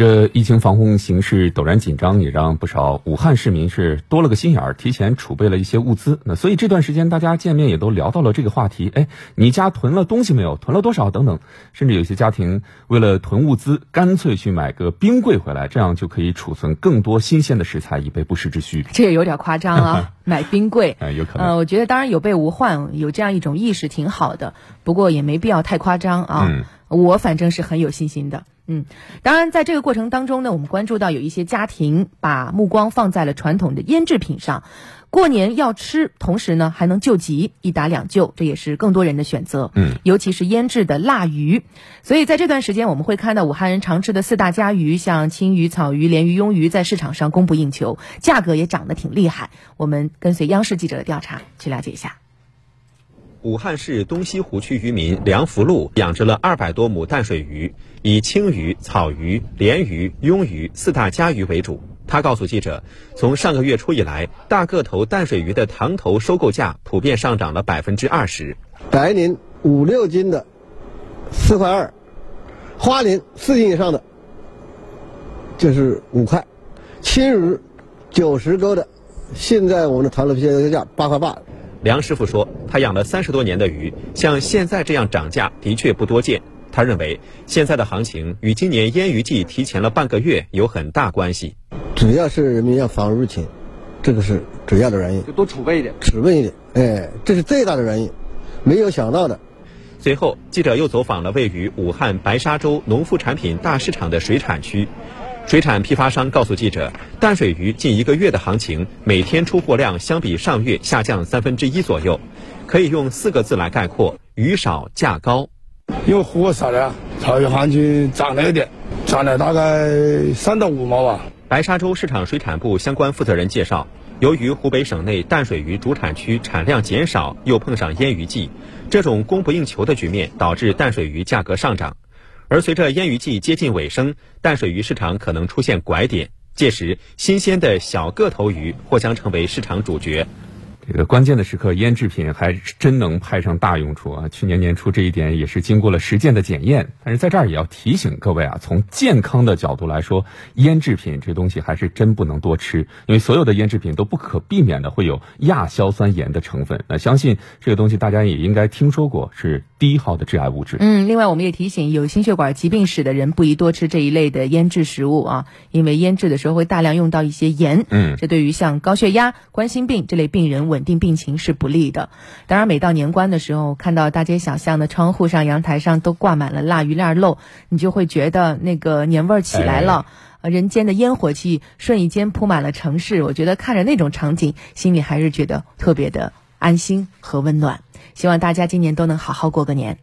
这疫情防控形势陡然紧张，也让不少武汉市民是多了个心眼儿，提前储备了一些物资。那所以这段时间大家见面也都聊到了这个话题。哎，你家囤了东西没有？囤了多少？等等。甚至有些家庭为了囤物资，干脆去买个冰柜回来，这样就可以储存更多新鲜的食材，以备不时之需。这也有点夸张啊，买冰柜。哎，有可能。呃，我觉得当然有备无患，有这样一种意识挺好的。不过也没必要太夸张啊。嗯。我反正是很有信心的。嗯，当然，在这个过程当中呢，我们关注到有一些家庭把目光放在了传统的腌制品上，过年要吃，同时呢还能救急，一打两救，这也是更多人的选择。嗯，尤其是腌制的腊鱼，所以在这段时间，我们会看到武汉人常吃的四大家鱼，像青鱼、草鱼、鲢鱼、鳙鱼，在市场上供不应求，价格也涨得挺厉害。我们跟随央视记者的调查去了解一下。武汉市东西湖区渔民梁福禄养殖了二百多亩淡水鱼，以青鱼、草鱼、鲢鱼、鳙鱼四大家鱼为主。他告诉记者，从上个月初以来，大个头淡水鱼的塘头收购价普遍上涨了百分之二十。白鳞五六斤的四块二，花鳞四斤以上的就是五块，青鱼九十钩的，现在我们的塘头现在价八块八。梁师傅说，他养了三十多年的鱼，像现在这样涨价的确不多见。他认为，现在的行情与今年腌鱼季提前了半个月有很大关系。主要是人民要防入侵，这个是主要的原因。就多储备一点，储备一点，哎，这是最大的原因，没有想到的。随后，记者又走访了位于武汉白沙洲农副产品大市场的水产区。水产批发商告诉记者，淡水鱼近一个月的行情，每天出货量相比上月下降三分之一左右，可以用四个字来概括：鱼少价高。因为货少了，草鱼行情涨了一点，涨了大概三到五毛吧。白沙洲市场水产部相关负责人介绍，由于湖北省内淡水鱼主产区产量减少，又碰上腌鱼季，这种供不应求的局面导致淡水鱼价格上涨。而随着腌鱼季接近尾声，淡水鱼市场可能出现拐点，届时新鲜的小个头鱼或将成为市场主角。这个关键的时刻，腌制品还真能派上大用处啊！去年年初这一点也是经过了实践的检验。但是在这儿也要提醒各位啊，从健康的角度来说，腌制品这东西还是真不能多吃，因为所有的腌制品都不可避免的会有亚硝酸盐的成分。那相信这个东西大家也应该听说过，是第一号的致癌物质。嗯，另外我们也提醒有心血管疾病史的人不宜多吃这一类的腌制食物啊，因为腌制的时候会大量用到一些盐。嗯，这对于像高血压、冠心病这类病人稳。稳定病情是不利的。当然，每到年关的时候，看到大街小巷的窗户上、阳台上都挂满了腊鱼腊肉，你就会觉得那个年味儿起来了。人间的烟火气瞬间铺满了城市，我觉得看着那种场景，心里还是觉得特别的安心和温暖。希望大家今年都能好好过个年。